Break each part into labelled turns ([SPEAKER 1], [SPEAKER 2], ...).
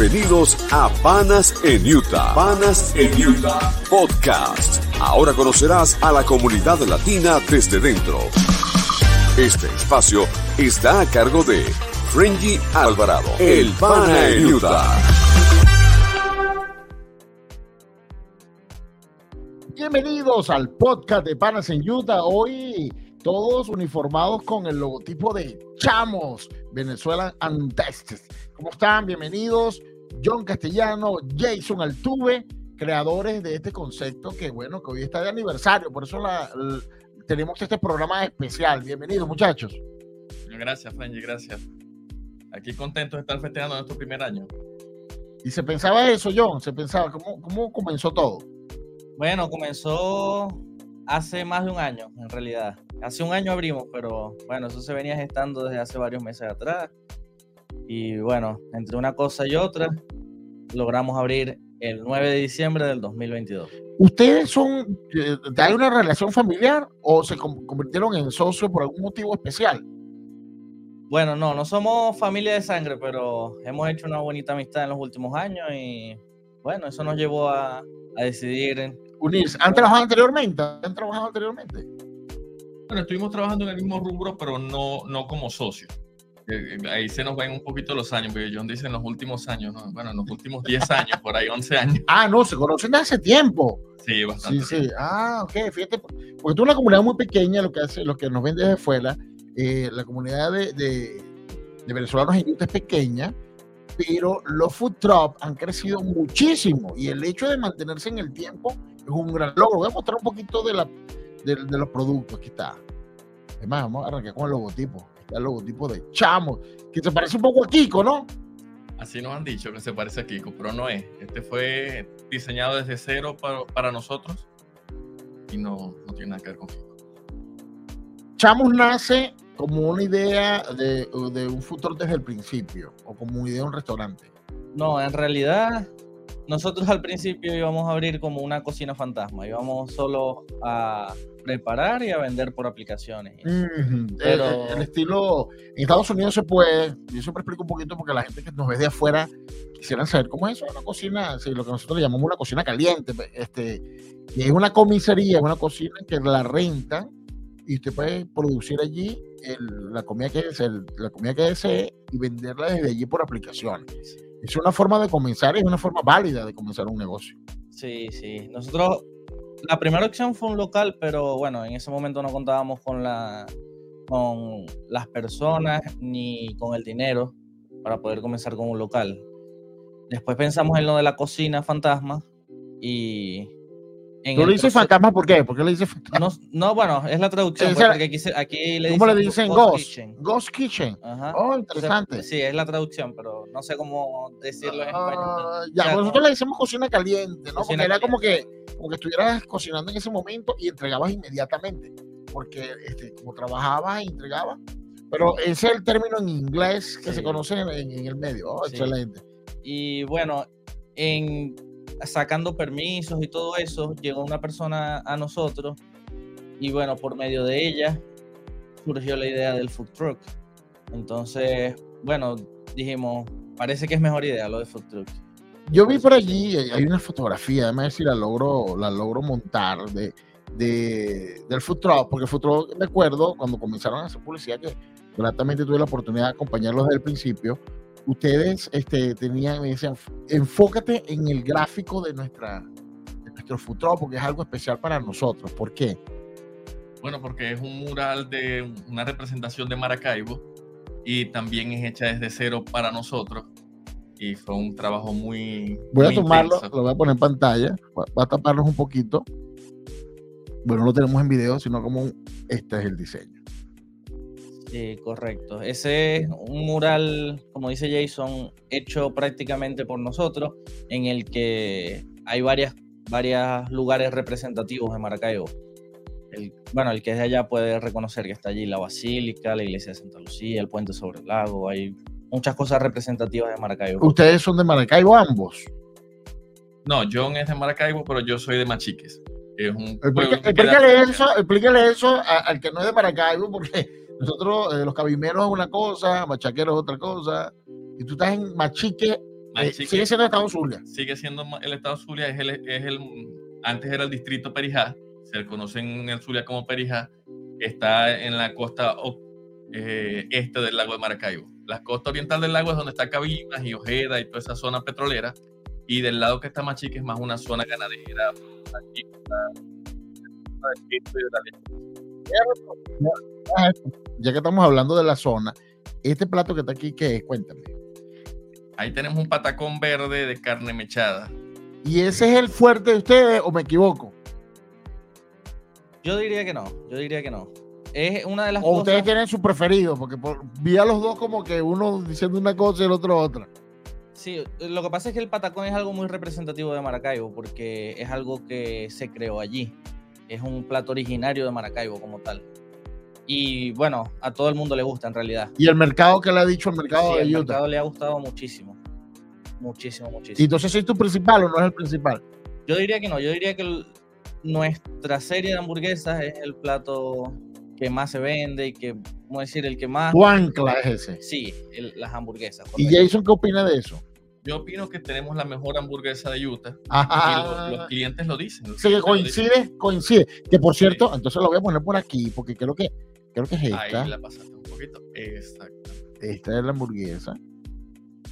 [SPEAKER 1] Bienvenidos a Panas en Utah. Panas en Utah Podcast. Ahora conocerás a la comunidad latina desde dentro. Este espacio está a cargo de Frenji Alvarado, el Pana en Utah.
[SPEAKER 2] Bienvenidos al podcast de Panas en Utah. Hoy todos uniformados con el logotipo de Chamos, Venezuela Antes. ¿Cómo están? Bienvenidos. John Castellano, Jason Altuve, creadores de este concepto que, bueno, que hoy está de aniversario. Por eso la, la, tenemos este programa especial. Bienvenidos, muchachos.
[SPEAKER 3] Gracias, Frenji, gracias. Aquí contentos de estar festejando nuestro primer año.
[SPEAKER 2] Y se pensaba eso, John, se pensaba, ¿cómo, cómo comenzó todo?
[SPEAKER 4] Bueno, comenzó hace más de un año, en realidad. Hace un año abrimos, pero bueno, eso se venía gestando desde hace varios meses atrás. Y bueno, entre una cosa y otra, logramos abrir el 9 de diciembre del 2022.
[SPEAKER 2] ¿Ustedes son, eh, hay una relación familiar o se convirtieron en socios por algún motivo especial?
[SPEAKER 4] Bueno, no, no somos familia de sangre, pero hemos hecho una bonita amistad en los últimos años y bueno, eso nos llevó a, a decidir
[SPEAKER 2] unirse. ¿Han trabajado anteriormente? ¿Han trabajado anteriormente?
[SPEAKER 3] Bueno, estuvimos trabajando en el mismo rubro, pero no, no como socios. Eh, ahí se nos ven un poquito los años, porque John dice en los últimos años, ¿no? bueno, en los últimos 10 años, por ahí 11 años.
[SPEAKER 2] Ah, no, se conocen hace tiempo.
[SPEAKER 3] Sí, bastante.
[SPEAKER 2] Sí, sí. Ah, ok, fíjate, porque tú una comunidad muy pequeña, lo que hace, lo que nos ven desde fuera, eh, la comunidad de, de, de venezolanos en Utah es pequeña, pero los food trucks han crecido muchísimo y el hecho de mantenerse en el tiempo es un gran logro. Voy a mostrar un poquito de, la, de, de los productos. Aquí está. Es más, vamos a arrancar con el logotipo. El logotipo de Chamo, que se parece un poco a Kiko, ¿no?
[SPEAKER 3] Así nos han dicho que se parece a Kiko, pero no es. Este fue diseñado desde cero para, para nosotros y no, no tiene nada que ver con Kiko.
[SPEAKER 2] Chamos nace como una idea de, de un futuro desde el principio o como una idea de un restaurante.
[SPEAKER 4] No, en realidad nosotros al principio íbamos a abrir como una cocina fantasma, íbamos solo a preparar y a vender por aplicaciones.
[SPEAKER 2] Mm -hmm. Pero el, el, estilo en Estados Unidos se puede, yo siempre explico un poquito porque la gente que nos ve de afuera quisieran saber cómo es eso, una cocina, sí, lo que nosotros le llamamos una cocina caliente, este, y es una comisaría, una cocina que la renta y usted puede producir allí el, la comida que desee, la comida que desee y venderla desde allí por aplicaciones. Es una forma de comenzar, es una forma válida de comenzar un negocio.
[SPEAKER 4] Sí, sí. Nosotros, la primera opción fue un local, pero bueno, en ese momento no contábamos con, la, con las personas ni con el dinero para poder comenzar con un local. Después pensamos en lo de la cocina fantasma y
[SPEAKER 2] ¿Tú le dices fantasma por qué? ¿Por qué le dices fantasma?
[SPEAKER 4] No, no bueno, es la traducción.
[SPEAKER 2] Sí,
[SPEAKER 4] porque aquí, aquí le
[SPEAKER 2] ¿Cómo
[SPEAKER 4] dicen
[SPEAKER 2] le dicen
[SPEAKER 4] Ghost
[SPEAKER 2] Ghost?
[SPEAKER 4] Kitchen.
[SPEAKER 2] Ghost Kitchen.
[SPEAKER 4] Ajá.
[SPEAKER 2] Oh, interesante.
[SPEAKER 4] Sí, es la traducción, pero no sé cómo decirlo en español.
[SPEAKER 2] ya,
[SPEAKER 4] O sea,
[SPEAKER 2] nosotros le decimos cocina caliente, ¿no?
[SPEAKER 4] Cocina
[SPEAKER 2] Porque era como que, como que estuvieras cocinando en ese momento y entregabas inmediatamente. Porque este, como trabajabas y entregabas. Pero ese es el término en inglés que
[SPEAKER 4] Sí.
[SPEAKER 2] se conoce en, en- en el medio. Oh,
[SPEAKER 4] Sí.
[SPEAKER 2] excelente.
[SPEAKER 4] Y bueno, en sacando permisos y todo eso, llegó una persona a nosotros y bueno, por medio de ella surgió la idea del food truck. Entonces, bueno, dijimos, parece que es mejor idea lo de food truck.
[SPEAKER 2] Yo vi por allí, hay una fotografía, déjame ver si la logro, la logro montar de, de- del food truck, porque el food truck, recuerdo, cuando comenzaron a hacer publicidad, que gratamente tuve la oportunidad de acompañarlos desde el principio, ustedes este, tenían, me decían, enfócate en el gráfico de, nuestra, de nuestro truck, porque es algo especial para nosotros. ¿Por qué?
[SPEAKER 3] Bueno, porque es un mural de una representación de Maracaibo y también es hecha desde cero para nosotros. Y fue un trabajo muy.
[SPEAKER 2] Voy a tomarlo,
[SPEAKER 3] intenso.
[SPEAKER 2] lo voy a poner en pantalla, va, va a taparnos un poquito. Bueno, no lo tenemos en video, sino como un- este es el diseño.
[SPEAKER 4] Sí, correcto. Ese es un mural, como dice Jason, hecho prácticamente por nosotros, en el que hay varias, varios lugares representativos de Maracaibo. El, bueno, el que es de allá puede reconocer que está allí la Basílica, la Iglesia de Santa Lucía, el puente sobre el lago, hay muchas cosas representativas de Maracaibo.
[SPEAKER 2] Ustedes son de Maracaibo ambos.
[SPEAKER 3] No, John es de Maracaibo, pero yo soy de Machiques. Es un
[SPEAKER 2] explícale, eso, explícale eso al que no es de Maracaibo, porque nosotros, eh, los cabimeros es una cosa, machaqueros es otra cosa, y tú estás en Machique, eh, sigue siendo el estado Zulia.
[SPEAKER 3] Sigue siendo el estado Zulia, es el, es el, antes era el distrito Perijá, se conoce en el Zulia como Perijá, está en la costa eh, este del lago de Maracaibo. La costa oriental del lago es donde está Cabimas y Ojeda y toda esa zona petrolera, y del lado que está chica es más una zona ganadera,
[SPEAKER 2] ya que estamos hablando de la zona, este plato que está aquí, ¿qué es? Cuéntame.
[SPEAKER 3] Ahí tenemos un patacón verde de carne mechada.
[SPEAKER 2] ¿Y ese es el fuerte de ustedes o me equivoco?
[SPEAKER 4] Yo diría que no, yo diría que no. Es una de las
[SPEAKER 2] o ustedes tienen su preferido, porque vi a los dos como que uno diciendo una cosa y el otro otra.
[SPEAKER 4] Sí, lo que pasa es que el patacón es algo muy representativo de Maracaibo, porque es algo que se creó allí. Es un plato originario de Maracaibo como tal. Y bueno, a todo el mundo le gusta en realidad.
[SPEAKER 2] ¿Y el mercado que le ha dicho el mercado
[SPEAKER 4] de El mercado le ha gustado muchísimo. Muchísimo, muchísimo. ¿Y
[SPEAKER 2] entonces es tu principal o no es el principal?
[SPEAKER 4] Yo diría que no. Yo diría que nuestra serie de hamburguesas es el plato que más se vende y que, vamos a decir, el que más.
[SPEAKER 2] Tu ancla es ese.
[SPEAKER 4] Sí, las hamburguesas.
[SPEAKER 2] ¿Y Jason qué opina de eso?
[SPEAKER 3] Yo opino que tenemos la mejor hamburguesa de Utah. Y los, clientes lo dicen.
[SPEAKER 2] sí, coincide, coincide. Que por cierto, entonces lo voy a poner por aquí, porque creo que Creo que es esta.
[SPEAKER 3] Ahí la pasaste un poquito. Exacto.
[SPEAKER 2] Esta es la hamburguesa.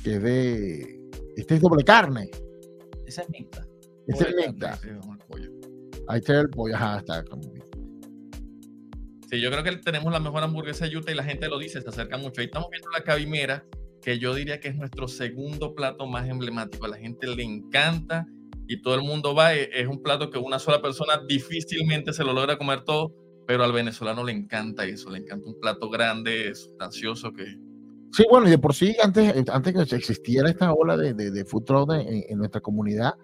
[SPEAKER 2] Que es de. Esta es doble carne.
[SPEAKER 4] Esa es mixta.
[SPEAKER 2] Esta es mixta. Ahí está el pollo. Ajá, está.
[SPEAKER 3] Sí, yo creo que tenemos la mejor hamburguesa de Utah y la gente lo dice, se acerca mucho. Ahí estamos viendo la cabimera, que yo diría que es nuestro segundo plato más emblemático. A la gente le encanta y todo el mundo va. Es un plato que una sola persona difícilmente se lo logra comer todo pero al venezolano le encanta eso, le encanta un plato grande, sustancioso que...
[SPEAKER 2] Sí, bueno, y de por sí, antes, eh, antes que existiera esta ola de, de, food truck en, nuestra comunidad,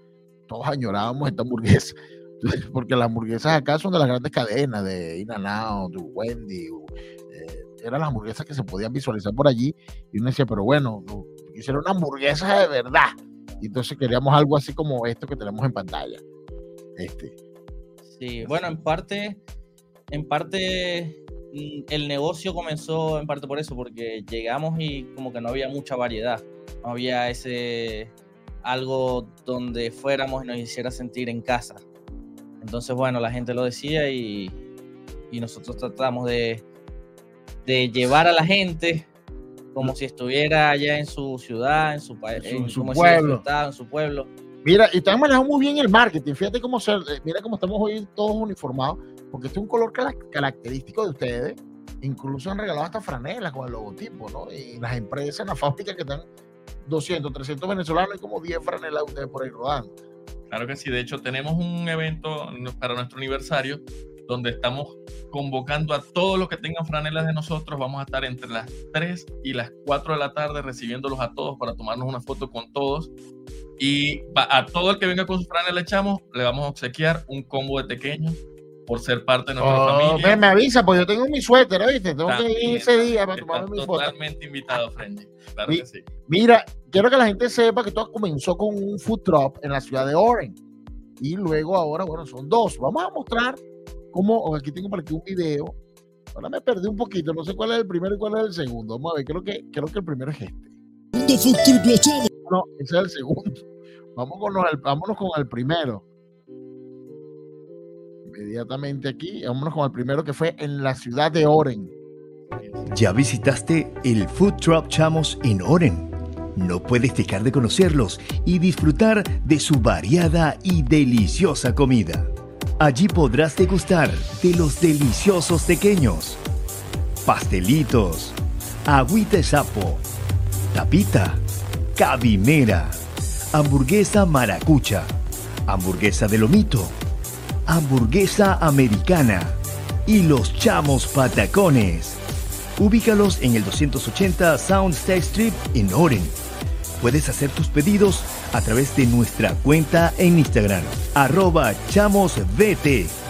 [SPEAKER 2] todos añorábamos esta hamburguesa, porque las hamburguesas acá son de las grandes cadenas, de In-N-Out, de Wendy, eh, eran las hamburguesas que se podían visualizar por allí, y uno decía, pero bueno, quisiera una hamburguesa de verdad, y entonces queríamos algo así como esto que tenemos en pantalla. Este.
[SPEAKER 4] Sí, bueno, en parte en parte mm, el negocio comenzó en parte por eso, porque llegamos y como que no había mucha variedad, no había ese algo donde fuéramos y nos hiciera sentir en casa. Entonces, bueno, la gente lo decía y, y nosotros tratamos de, de, llevar a la gente como si estuviera allá en su ciudad, en su, en,
[SPEAKER 2] su pueblo.
[SPEAKER 4] en su pueblo.
[SPEAKER 2] Mira, y están manejando muy bien el marketing. Fíjate cómo ser, eh, mira cómo estamos hoy todos uniformados porque este es un color característico de ustedes. Incluso han regalado hasta franelas con el logotipo, ¿no? Y las empresas, las fábricas que están 200, 300 venezolanos y como 10 franelas de ustedes por ahí rodando.
[SPEAKER 3] Claro que sí, de hecho tenemos un evento para nuestro aniversario donde estamos convocando a todos los que tengan franelas de nosotros. Vamos a estar entre las 3 y las 4 de la tarde recibiéndolos a todos para tomarnos una foto con todos. Y a todo el que venga con su franela echamos, le vamos a obsequiar un combo de pequeños por ser parte de nuestra oh, familia.
[SPEAKER 2] Me, avisa, pues yo tengo mi suéter, ¿viste? Tengo que ir ese día para tomarme mi
[SPEAKER 3] foto. Totalmente invitado, Frenji. Claro que sí.
[SPEAKER 2] Mira, quiero que la gente sepa que todo comenzó con un food drop en la ciudad de Oren. Y luego ahora, bueno, son dos. Vamos a mostrar cómo, aquí tengo para aquí un video. Ahora me perdí un poquito, no sé cuál es el primero y cuál es el segundo. Vamos a ver, creo que, creo que el primero es este. No, ese es el segundo. Vamos con el, vámonos con el primero inmediatamente aquí. Vámonos con el primero que fue en la ciudad de Oren.
[SPEAKER 5] ¿Ya visitaste el Food Truck Chamos en Oren? No puedes dejar de conocerlos y disfrutar de su variada y deliciosa comida. Allí podrás degustar de los deliciosos pequeños, pastelitos, agüita de sapo, tapita, cabimera, hamburguesa maracucha, hamburguesa de lomito, hamburguesa americana y los chamos patacones. Ubícalos en el 280 Sound State Street en Oren. Puedes hacer tus pedidos a través de nuestra cuenta en Instagram, arroba chamosvt.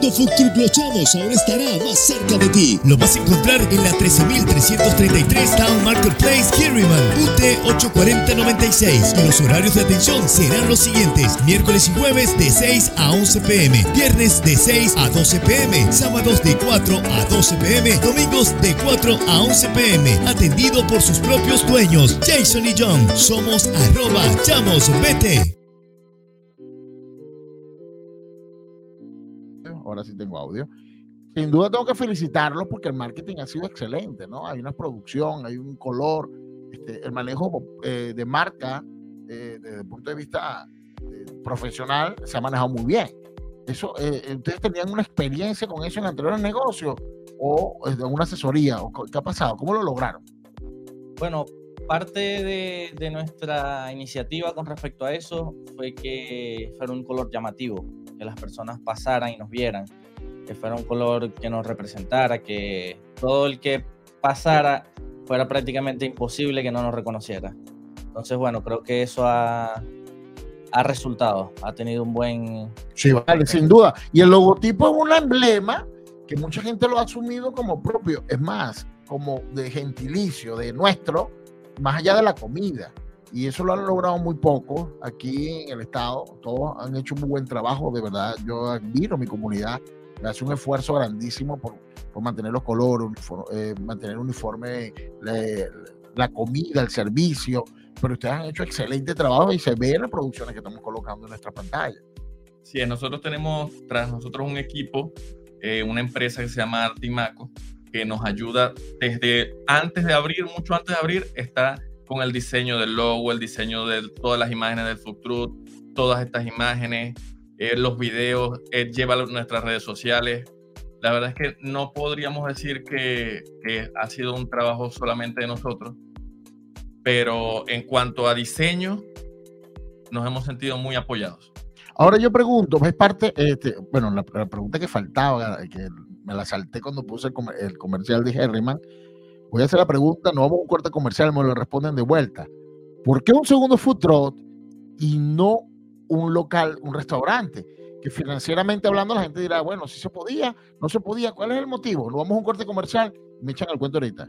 [SPEAKER 6] Food Truck Los Chamos ahora estará más cerca de ti. Lo vas a encontrar en la 13333 Town Marketplace, Kirryman, UT 84096. Y los horarios de atención serán los siguientes: miércoles y jueves de 6 a 11 pm, viernes de 6 a 12 pm, sábados de 4 a 12 pm, domingos de 4 a 11 pm. Atendido por sus propios dueños, Jason y John. Somos arroba Chamos Vete.
[SPEAKER 2] Sí tengo audio. Sin duda tengo que felicitarlos porque el marketing ha sido excelente, ¿no? Hay una producción, hay un color, este, el manejo eh, de marca eh, desde el punto de vista eh, profesional se ha manejado muy bien. Eso, ¿Ustedes tenían una experiencia con eso en anteriores negocios o de una asesoría? O ¿Qué ha pasado? ¿Cómo lo lograron?
[SPEAKER 4] Bueno, parte de, de, nuestra iniciativa con respecto a eso fue que fuera un color llamativo, que las personas pasaran y nos vieran, que fuera un color que nos representara, que todo el que pasara fuera prácticamente imposible que no nos reconociera. Entonces, bueno, creo que eso ha, ha resultado, ha tenido un buen...
[SPEAKER 2] Sí, vale, sin duda. Y el logotipo es un emblema que mucha gente lo ha asumido como propio, es más, como de gentilicio, de nuestro, más allá de la comida. Y eso lo han logrado muy poco aquí en el estado. Todos han hecho un muy buen trabajo, de verdad. Yo admiro mi comunidad. Hace un esfuerzo grandísimo por, por mantener los colores, eh, mantener uniforme la, comida, el servicio. Pero ustedes han hecho excelente trabajo y se ve en las producciones que estamos colocando en nuestra pantalla.
[SPEAKER 3] Sí, nosotros tenemos tras nosotros un equipo, eh, una empresa que se llama Artimaco, que nos ayuda desde antes de abrir, mucho antes de abrir, está con el diseño del logo, el diseño de todas las imágenes del Food Truth, todas estas imágenes, eh, los videos, eh, lleva nuestras redes sociales. La verdad es que no podríamos decir que, que ha sido un trabajo solamente de nosotros, pero en cuanto a diseño, nos hemos sentido muy apoyados.
[SPEAKER 2] Ahora yo pregunto, es parte, este, bueno, la, pregunta que faltaba, que me la salté cuando puse el, comercial de Herriman, voy a hacer la pregunta, no vamos a un corte comercial, me lo responden de vuelta. ¿Por qué un segundo food truck y no un local, un restaurante? Que financieramente hablando la gente dirá, bueno, si se podía, no se podía, ¿cuál es el motivo? No vamos a un corte comercial, me echan el cuento ahorita.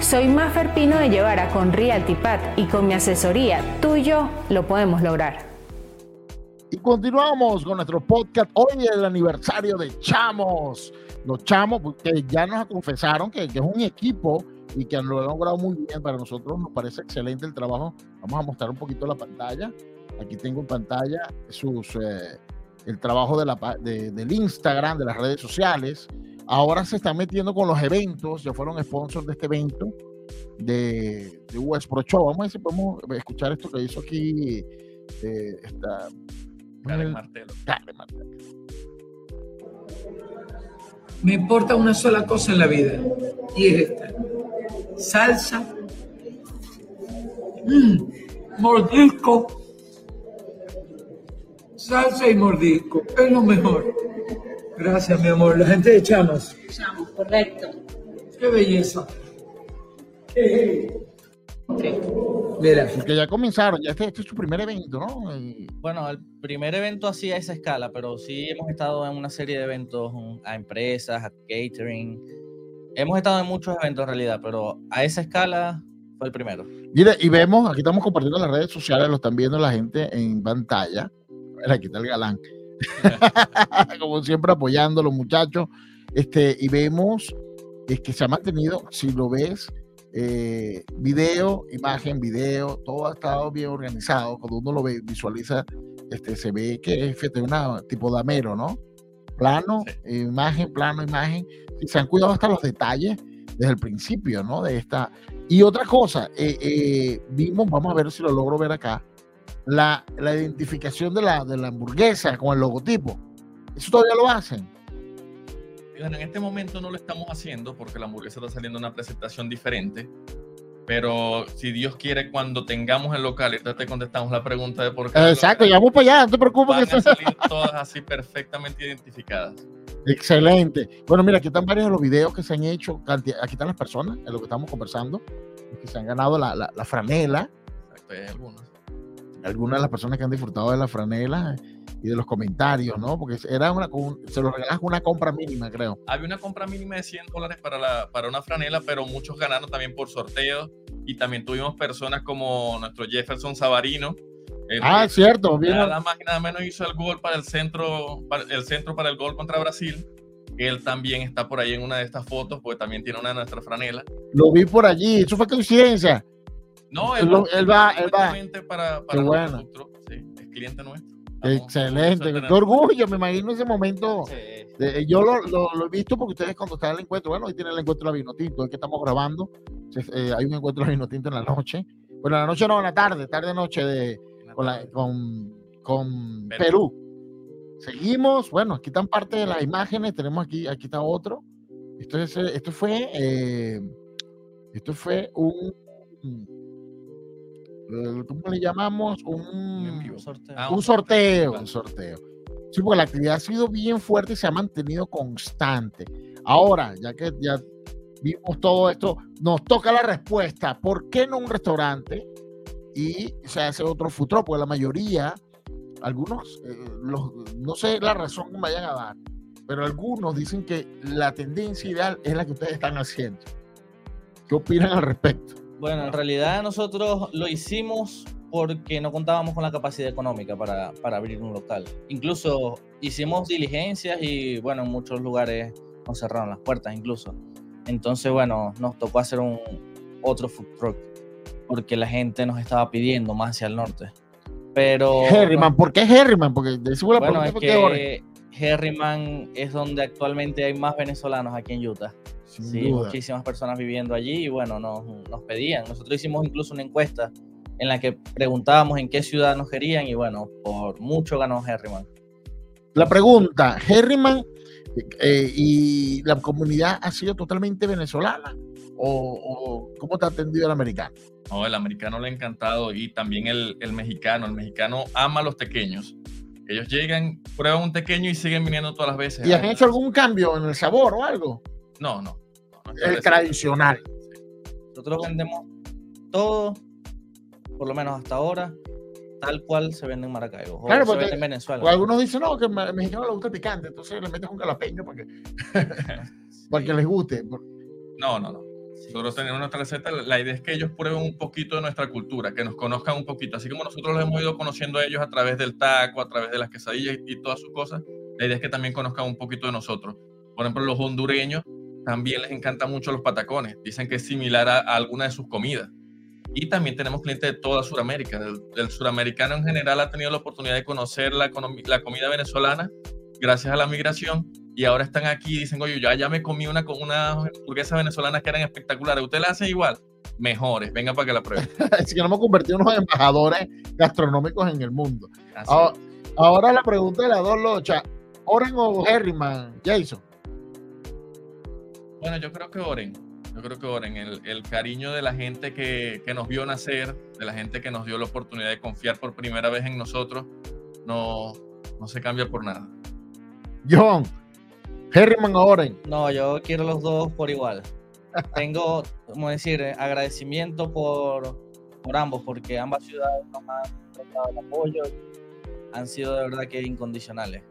[SPEAKER 7] Soy Maffer Pino de Llevara con RealtyPad y con mi asesoría, tú y yo lo podemos lograr.
[SPEAKER 2] Y continuamos con nuestro podcast. Hoy es el aniversario de Chamos. Los Chamos, pues, que ya nos confesaron que, es un equipo y que lo han logrado muy bien. Para nosotros nos parece excelente el trabajo. Vamos a mostrar un poquito la pantalla. Aquí tengo en pantalla sus, eh, el trabajo del Instagram, de las redes sociales. Ahora se están metiendo con los eventos, ya fueron sponsors de este evento de, de US Pro Show. Vamos a ver si podemos escuchar esto que hizo aquí eh, esta,
[SPEAKER 3] Karen Martelo.
[SPEAKER 2] Martelo.
[SPEAKER 8] Me importa una sola cosa en la vida y es esta. Salsa, mm, mordisco, salsa y mordisco, es lo mejor. Gracias, mi amor. La gente de Chamas.
[SPEAKER 9] Chamas, correcto.
[SPEAKER 8] Qué belleza.
[SPEAKER 2] Mira. Porque ya comenzaron, ya este, este, es su primer evento, ¿no?
[SPEAKER 4] Bueno, el primer evento así a esa escala, pero sí hemos estado en una serie de eventos a empresas, a catering. Hemos estado en muchos eventos en realidad, pero a esa escala fue el primero.
[SPEAKER 2] Mire, y vemos, aquí estamos compartiendo las redes sociales, lo están viendo la gente en pantalla. Aquí está el galán. como siempre apoyando a los muchachos. Este, y vemos es que se ha mantenido, si lo ves, eh, video, imagen, video, todo ha estado bien organizado. Cuando uno lo ve, visualiza, este, se ve que es de una tipo damero, ¿no? Plano, imagen, plano, imagen. Y se han cuidado hasta los detalles desde el principio, ¿no? De esta. Y otra cosa, eh, eh, vimos, vamos a ver si lo logro ver acá, la, la identificación de la, de la hamburguesa con el logotipo. ¿Eso todavía lo hacen?
[SPEAKER 3] en este momento no lo estamos haciendo porque la hamburguesa está saliendo una presentación diferente. Pero si Dios quiere, cuando tengamos el local, y te contestamos la pregunta de por qué.
[SPEAKER 2] Exacto, ya vamos para allá, no te preocupes.
[SPEAKER 3] Van a salir todas así perfectamente identificadas.
[SPEAKER 2] Excelente. Bueno, mira, aquí están varios de los videos que se han hecho. Aquí están las personas en lo que estamos conversando, que se han ganado la, la, la franela.
[SPEAKER 3] Exacto, hay algunos.
[SPEAKER 2] Algunas de las personas que han disfrutado de la franela y de los comentarios, ¿no? Porque era una, se lo regalas una compra mínima, creo.
[SPEAKER 3] Había una compra mínima de 100 dólares para, la, para una franela, pero muchos ganaron también por sorteo. Y también tuvimos personas como nuestro Jefferson Savarino.
[SPEAKER 2] ah, cierto.
[SPEAKER 3] Nada más y nada menos hizo el gol para el centro, para el centro para el gol contra Brasil. Él también está por ahí en una de estas fotos, porque también tiene una de nuestras franelas.
[SPEAKER 2] Lo vi por allí, eso fue coincidencia.
[SPEAKER 3] No, él,
[SPEAKER 2] él va, él va.
[SPEAKER 3] Para, para
[SPEAKER 2] bueno.
[SPEAKER 3] sí, es cliente nuestro.
[SPEAKER 2] Excelente, qué orgullo, me imagino ese momento. yo lo, lo, he visto porque ustedes cuando están en el encuentro, bueno, hoy tienen el encuentro de la vino tinto, es que estamos grabando, eh, hay un encuentro de vino tinto en la noche, bueno, en la noche no, en la tarde, tarde noche de, con, con, con Perú. Seguimos, bueno, aquí están parte de las imágenes, tenemos aquí, aquí está otro. Esto, es, esto fue, eh, esto fue un ¿cómo le llamamos? Un, sorteo. Ah, un sorteo. Un sorteo. Sí, porque la actividad ha sido bien fuerte y se ha mantenido constante. Ahora, ya que ya vimos todo esto, nos toca la respuesta. ¿Por qué no un restaurante y se hace otro futuro? Porque la mayoría, algunos, eh, no sé la razón que me vayan a dar, pero algunos dicen que la tendencia ideal es la que ustedes están haciendo. ¿Qué opinan al respecto?
[SPEAKER 4] Bueno, en realidad nosotros lo hicimos porque no contábamos con la capacidad económica para, para, abrir un local. Incluso hicimos diligencias y bueno, en muchos lugares nos cerraron las puertas incluso. Entonces, bueno, nos tocó hacer un otro food truck porque la gente nos estaba pidiendo más hacia el norte. Pero
[SPEAKER 2] Herriman, ¿por qué Herriman? Porque
[SPEAKER 4] bueno, es que Herriman es donde actualmente hay más venezolanos aquí en Utah sí, muchísimas personas viviendo allí y bueno, nos, nos, pedían. Nosotros hicimos incluso una encuesta en la que preguntábamos en qué ciudad nos querían y bueno, por mucho ganó Herriman.
[SPEAKER 2] La pregunta, Herriman eh, y la comunidad ha sido totalmente venezolana o, cómo te ha atendido el americano?
[SPEAKER 3] No, el americano le ha encantado y también el, el mexicano. El mexicano ama a los pequeños. Ellos llegan, prueban un pequeño y siguen viniendo todas las veces.
[SPEAKER 2] ¿Y han hecho algún cambio en el sabor o algo?
[SPEAKER 3] No, no
[SPEAKER 2] el tradicional.
[SPEAKER 4] Nosotros vendemos todo, por lo menos hasta ahora, tal cual se vende en Maracaibo.
[SPEAKER 2] Claro, porque, en Venezuela. algunos dicen, no, que al mexicano le gusta el picante, entonces le metes un calapeño para que, para que les guste.
[SPEAKER 3] No, no, no. Nosotros tenemos nuestra receta, la idea es que ellos prueben un poquito de nuestra cultura, que nos conozcan un poquito, así como nosotros los hemos ido conociendo a ellos a través del taco, a través de las quesadillas y todas sus cosas, la idea es que también conozcan un poquito de nosotros. Por ejemplo, los hondureños también les encanta mucho los patacones. Dicen que es similar a, alguna de sus comidas. Y también tenemos clientes de toda Sudamérica. El, suramericano en general ha tenido la oportunidad de conocer la, la, comida venezolana gracias a la migración y ahora están aquí y dicen, oye, yo ya me comí una, una hamburguesa venezolana que eran espectaculares. ¿Usted la hace igual? Mejores, venga para que la prueben.
[SPEAKER 2] Así que nos hemos convertido en unos embajadores gastronómicos en el mundo. Ahora, ahora, la pregunta de las dos lochas, ¿Oren o Herriman, Jason?
[SPEAKER 3] Bueno, yo creo que oren. Yo creo que oren. El, el cariño de la gente que, que, nos vio nacer, de la gente que nos dio la oportunidad de confiar por primera vez en nosotros, no, no se cambia por nada.
[SPEAKER 2] John, Herriman o Oren.
[SPEAKER 4] No, yo quiero los dos por igual. Tengo, como decir, agradecimiento por, por ambos, porque ambas ciudades nos han dado el apoyo. Han sido de verdad que incondicionales.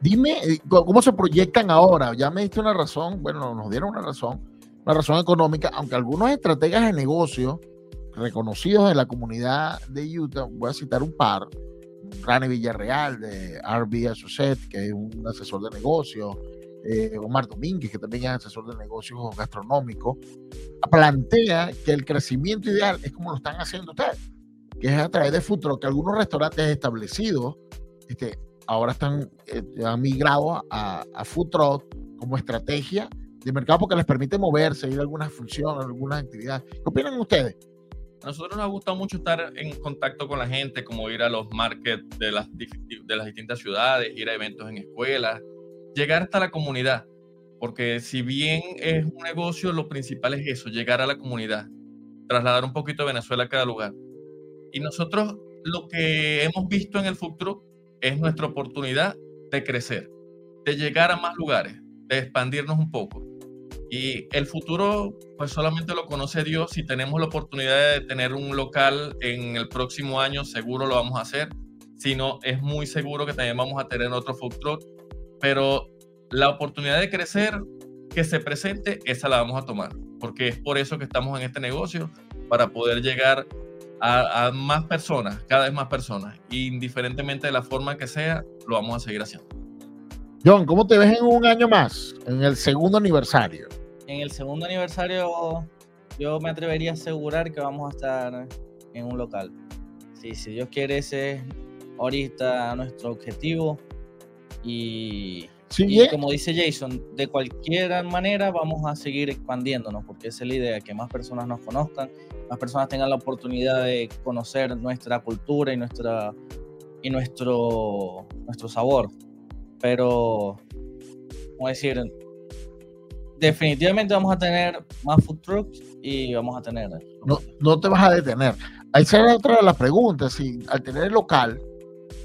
[SPEAKER 2] Dime, eh, ¿cómo se proyectan ahora? Ya me diste una razón, bueno, nos dieron una razón, una razón económica, aunque algunos estrategas de negocio reconocidos en la comunidad de Utah, voy a citar un par, Rani Villarreal de RB Associates, que es un asesor de negocios, eh, Omar Domínguez, que también es asesor de negocios gastronómicos, plantea que el crecimiento ideal es como lo están haciendo ustedes, que es a través de futuro, que algunos restaurantes establecidos este, ahora están, eh, han migrado a, a como estrategia de mercado porque les permite moverse, ir a alguna función, a alguna actividad. ¿Qué opinan ustedes?
[SPEAKER 3] A nosotros nos ha gustado mucho estar en contacto con la gente, como ir a los markets de las, de las distintas ciudades, ir a eventos en escuelas, llegar hasta la comunidad. Porque si bien es un negocio, lo principal es eso, llegar a la comunidad, trasladar un poquito de Venezuela a cada lugar. Y nosotros lo que hemos visto en el futuro es nuestra oportunidad de crecer, de llegar a más lugares, de expandirnos un poco. Y el futuro, pues solamente lo conoce Dios. Si tenemos la oportunidad de tener un local en el próximo año, seguro lo vamos a hacer. Si no, es muy seguro que también vamos a tener otro food truck. Pero la oportunidad de crecer que se presente, esa la vamos a tomar. Porque es por eso que estamos en este negocio, para poder llegar a, a más personas, cada vez más personas. Indiferentemente de la forma que sea, lo vamos a seguir haciendo.
[SPEAKER 2] John, ¿cómo te ves en un año más, en el segundo aniversario?
[SPEAKER 4] En el segundo aniversario, yo me atrevería a asegurar que vamos a estar en un local. Sí, si Dios quiere, ese es ahorita nuestro objetivo. Y, y como dice Jason, de cualquier manera vamos a seguir expandiéndonos, porque esa es la idea, que más personas nos conozcan, más personas tengan la oportunidad de conocer nuestra cultura y, nuestra, y nuestro, nuestro sabor. Pero, como decir, definitivamente vamos a tener más food trucks y vamos a tener.
[SPEAKER 2] No, no te vas a detener. Ahí será otra de las preguntas. Si al tener el local,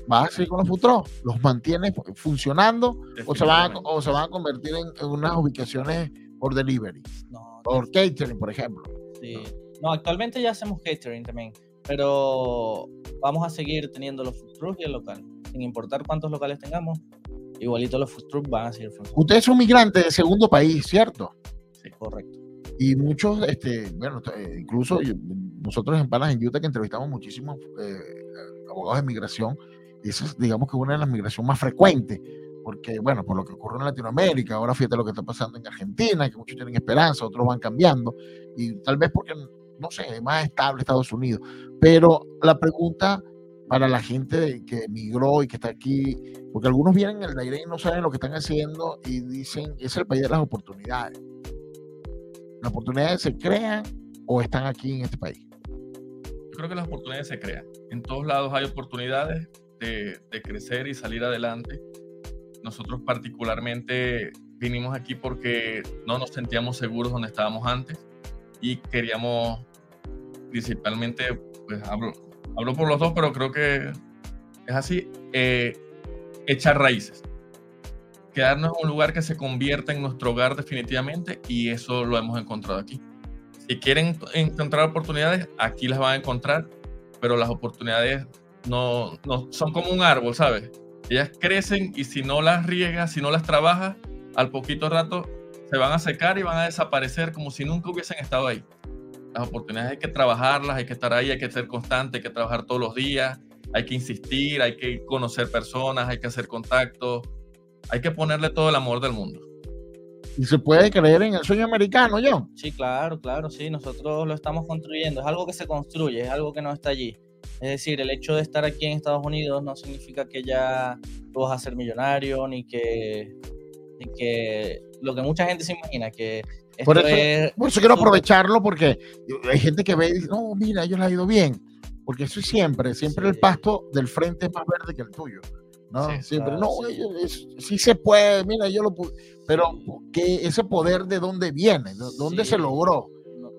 [SPEAKER 2] vas a seguir con los food trucks, ¿los mantienes funcionando o se, van a, o se van a convertir en, unas ubicaciones por delivery? No, por catering, por ejemplo.
[SPEAKER 4] Sí. No, actualmente ya hacemos catering también, pero vamos a seguir teniendo los food trucks y el local, sin importar cuántos locales tengamos igualito los food trucks van a seguir
[SPEAKER 2] funcionando. Ustedes son migrantes de segundo país, ¿cierto?
[SPEAKER 4] Sí, correcto.
[SPEAKER 2] Y muchos, este, bueno, eh, incluso nosotros en Panas en Utah que entrevistamos muchísimos eh, abogados de migración, eso es, digamos que una de las migraciones más frecuentes, porque, bueno, por lo que ocurre en Latinoamérica, ahora fíjate lo que está pasando en Argentina, que muchos tienen esperanza, otros van cambiando, y tal vez porque, no sé, es más estable Estados Unidos. Pero la pregunta para la gente que emigró y que está aquí, porque algunos vienen el aire y no saben lo que están haciendo y dicen, es el país de las oportunidades. ¿Las oportunidades se crean o están aquí en este país?
[SPEAKER 3] Yo creo que las oportunidades se crean. En todos lados hay oportunidades de, crecer y salir adelante. Nosotros particularmente vinimos aquí porque no nos sentíamos seguros donde estábamos antes y queríamos principalmente, pues hablo, hablo por los dos, pero creo que es así, eh, echar raíces. Quedarnos en un lugar que se convierta en nuestro hogar definitivamente y eso lo hemos encontrado aquí. Si quieren encontrar oportunidades, aquí las van a encontrar, pero las oportunidades no, no son como un árbol, ¿sabes? Ellas crecen y si no las riegas, si no las trabajas, al poquito rato se van a secar y van a desaparecer como si nunca hubiesen estado ahí. Las oportunidades hay que trabajarlas, hay que estar ahí, hay que ser constante, hay que trabajar todos los días, hay que insistir, hay que conocer personas, hay que hacer contactos, hay que ponerle todo el amor del mundo.
[SPEAKER 2] ¿Y se puede creer en el sueño americano, yo?
[SPEAKER 4] Sí, claro, claro, sí, nosotros lo estamos construyendo, es algo que se construye, es algo que no está allí. Es decir, el hecho de estar aquí en Estados Unidos no significa que ya tú vas a ser millonario, ni que, ni que lo que mucha gente se imagina, que
[SPEAKER 2] por eso, quiero aprovecharlo porque hay gente que ve y dice, no, mira, ellos le ha ido bien. Porque eso es siempre, siempre el pasto del frente es más verde que el tuyo. ¿no? siempre, no, sí se puede, mira, yo lo pude. Pero que ese poder de dónde viene, de dónde se logró.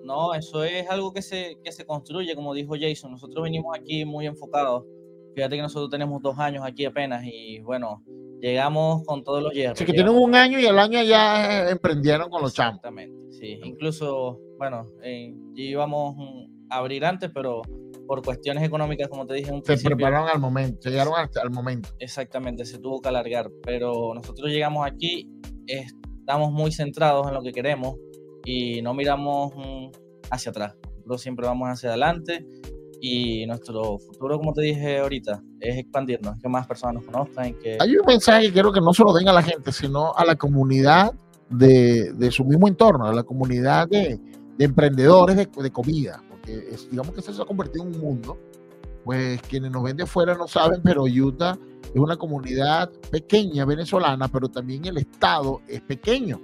[SPEAKER 4] No, eso es algo que se, que se construye, como dijo Jason. Nosotros venimos aquí muy enfocados. Fíjate que nosotros tenemos dos años aquí apenas y bueno, llegamos con todos los hierros.
[SPEAKER 2] Sí, que tienen un año y el año ya emprendieron con los chamos.
[SPEAKER 4] Exactamente, sí. Incluso, bueno, eh, íbamos a abrir antes, pero por cuestiones económicas, como te dije
[SPEAKER 2] un Se prepararon al momento, llegaron al momento.
[SPEAKER 4] Exactamente, se tuvo que alargar, pero nosotros llegamos aquí, estamos muy centrados en lo que queremos y no miramos hacia atrás. Nosotros siempre vamos hacia adelante y nuestro futuro, como te dije ahorita, es expandirnos, que más personas nos conozcan. Que...
[SPEAKER 2] Hay un mensaje que quiero que no se lo den a la gente, sino a la comunidad de, de su mismo entorno, a la comunidad de, de emprendedores de, de, comida, porque digamos que se ha convertido en un mundo, pues quienes nos ven de fuera no saben, pero Utah es una comunidad pequeña venezolana, pero también el estado es pequeño.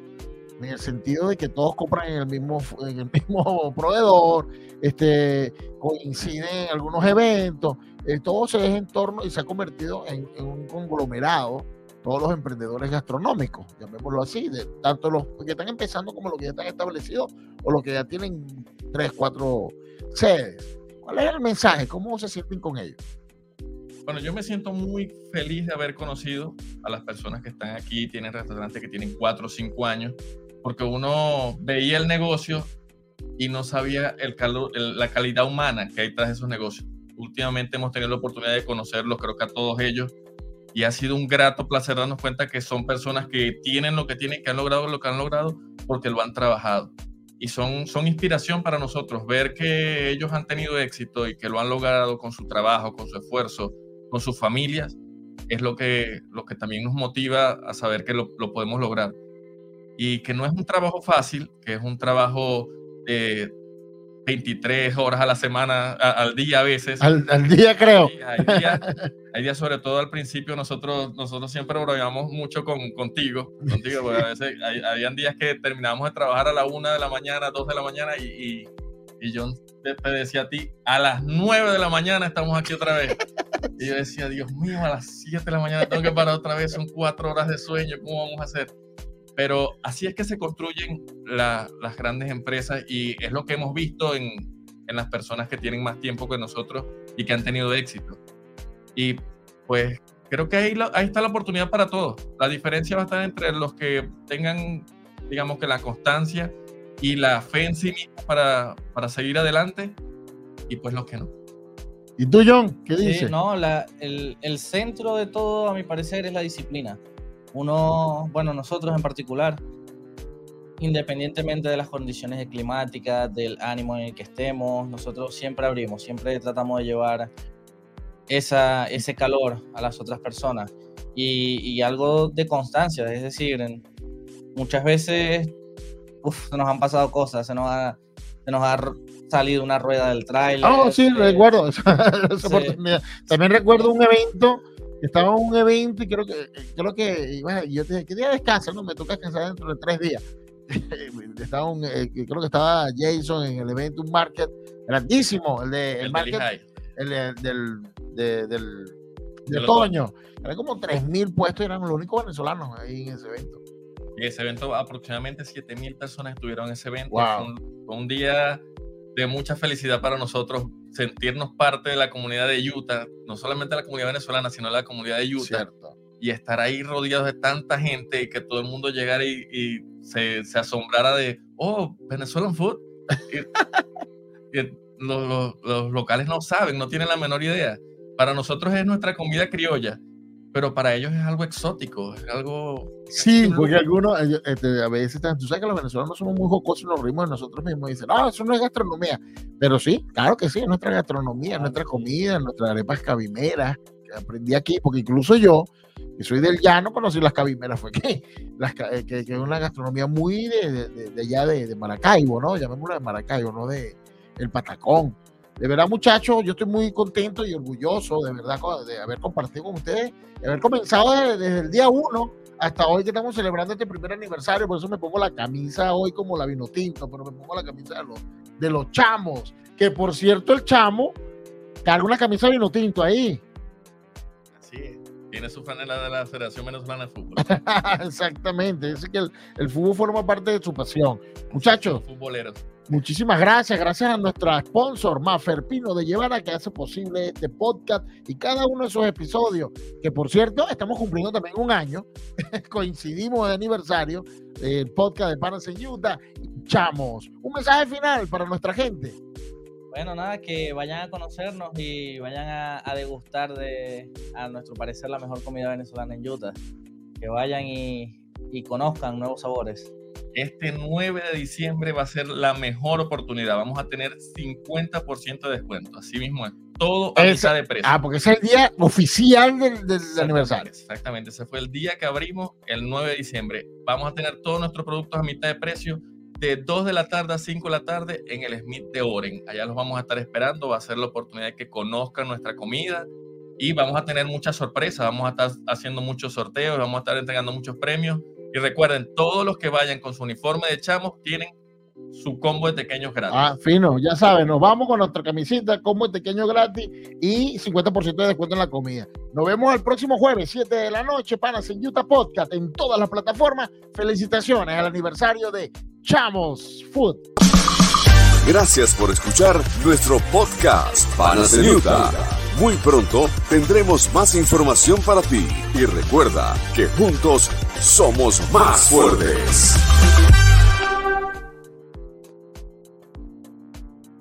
[SPEAKER 2] En el sentido de que todos compran en el mismo, en el mismo proveedor, este, coinciden en algunos eventos, eh, todo se deja en torno y se ha convertido en, un conglomerado, todos los emprendedores gastronómicos, llamémoslo así, de tanto los que están empezando como los que ya están establecidos o los que ya tienen tres, cuatro sedes. ¿Cuál es el mensaje? ¿Cómo se sienten con ellos?
[SPEAKER 3] Bueno, yo me siento muy feliz de haber conocido a las personas que están aquí, tienen restaurantes que tienen cuatro o cinco años, porque uno veía el negocio y no sabía el la calidad humana que hay tras esos negocios. Últimamente hemos tenido la oportunidad de conocerlos, creo que a todos ellos, y ha sido un grato placer darnos cuenta que son personas que tienen lo que tienen, que han logrado lo que han logrado porque lo han trabajado. Y son, son inspiración para nosotros ver que ellos han tenido éxito y que lo han logrado con su trabajo, con su esfuerzo, con sus familias, es lo que, lo que también nos motiva a saber que lo, lo podemos lograr. Y que no es un trabajo fácil, que es un trabajo de 23 horas a la semana, al día a veces.
[SPEAKER 2] Al, día creo.
[SPEAKER 3] hay, días, sobre todo al principio, nosotros, nosotros siempre bromeamos mucho con, contigo, contigo, porque a veces hay, habían días que terminamos de trabajar a la una de la mañana, dos de la mañana y, y, y John te, decía a ti, a las 9 de la mañana estamos aquí otra vez. Y yo decía, Dios mío, a las 7 de la mañana tengo que parar otra vez, son cuatro horas de sueño, ¿cómo vamos a hacer? Pero así es que se construyen las grandes empresas y es lo que hemos visto en, en las personas que tienen más tiempo que nosotros y que han tenido éxito. Y pues creo que ahí, ahí está la oportunidad para todos. La diferencia va a estar entre los que tengan, digamos que la constancia y la fe en sí mismo para, para seguir adelante y pues los que no.
[SPEAKER 2] ¿Y tú, John? ¿Qué dices?
[SPEAKER 4] no, la, el, el, centro de todo, a mi parecer, es la disciplina. Uno, bueno, nosotros en particular, independientemente de las condiciones climáticas, del ánimo en el que estemos, nosotros siempre abrimos, siempre tratamos de llevar esa, ese calor a las otras personas y, y algo de constancia, es decir, muchas veces uf, se nos han pasado cosas, se nos ha, se nos ha salido una rueda del trailer.
[SPEAKER 2] Ah, sí, este, recuerdo También recuerdo un evento, estaba en un evento y creo que, creo que yo te dije, ¿qué día descansa? No, me toca descansar dentro de tres días. estaba un, eh, creo que estaba Jason en el evento, un market grandísimo, el de el, market, el del, de, del, de otoño. Eran como 3.000 puestos, eran los únicos venezolanos ahí en ese evento.
[SPEAKER 3] Y ese evento, aproximadamente 7000 personas estuvieron en ese evento. Fue, un, día de mucha felicidad para nosotros sentirnos parte de la comunidad de Utah, no solamente la comunidad venezolana, sino la comunidad de Utah. Y estar ahí rodeados de tanta gente y que todo el mundo llegara y, se, se, asombrara de, oh, Venezuelan food. los, los locales no saben, no tienen la menor idea. Para nosotros es nuestra comida criolla pero para ellos es algo exótico, es algo...
[SPEAKER 2] Sí, porque algunos, este, a veces, tú sabes que los venezolanos somos muy jocosos y nos rimos de nosotros mismos y dicen, no, eso no es gastronomía, pero sí, claro que sí, es nuestra gastronomía, nuestra comida, nuestras arepas cabimeras, que aprendí aquí, porque incluso yo, que soy del llano, conocí las cabimeras, fue que, las, eh, que, que es una gastronomía muy de, de, de allá de, Maracaibo, ¿no? Llamémosla de Maracaibo, no de el Patacón. De verdad, muchachos, yo estoy muy contento y orgulloso de verdad de haber compartido con ustedes, de haber comenzado desde, el día uno hasta hoy que estamos celebrando este primer aniversario. Por eso me pongo la camisa hoy como la vino tinto, pero me pongo la camisa de los, de los chamos. Que por cierto, el chamo carga una camisa vino tinto ahí.
[SPEAKER 3] Así es. Tiene su franela de la Federación Venezolana de Fútbol.
[SPEAKER 2] Exactamente. Dice que el, el, fútbol forma parte de su pasión. Muchachos.
[SPEAKER 3] Futboleros.
[SPEAKER 2] Muchísimas gracias, gracias a nuestra sponsor, Mafer Pino de Llevara, que hace posible este podcast y cada uno de esos episodios, que por cierto, estamos cumpliendo también un año, coincidimos de aniversario del podcast de Panas en Utah. Chamos, un mensaje final para nuestra gente.
[SPEAKER 4] Bueno, nada, que vayan a conocernos y vayan a, degustar de, a nuestro parecer, la mejor comida venezolana en Utah. Que vayan y conozcan nuevos sabores.
[SPEAKER 3] Este 9 de diciembre va a ser la mejor oportunidad. Vamos a tener 50% de descuento. Así mismo es. Todo a mitad de precio.
[SPEAKER 2] Ah, porque es el día oficial del, del aniversario.
[SPEAKER 3] Exactamente. Ese fue el día que abrimos el 9 de diciembre. Vamos a tener todos nuestros productos a mitad de precio de 2 de la tarde a 5 de la tarde en el Smith de Oren. Allá los vamos a estar esperando. Va a ser la oportunidad de que conozcan nuestra comida y vamos a tener muchas sorpresas. Vamos a estar haciendo muchos sorteos, vamos a estar entregando muchos premios Y recuerden, todos los que vayan con su uniforme de chamos tienen su combo de pequeños gratis.
[SPEAKER 2] Ah, fino, ya saben, nos vamos con nuestra camisita, combo de pequeño gratis y 50% de descuento en la comida. Nos vemos el próximo jueves, 7 de la noche, panas en Utah Podcast, en todas las plataformas. Felicitaciones al aniversario de Chamos Food.
[SPEAKER 1] Gracias por escuchar nuestro podcast Panas en Utah. Muy pronto tendremos más información para ti y recuerda que juntos somos más fuertes.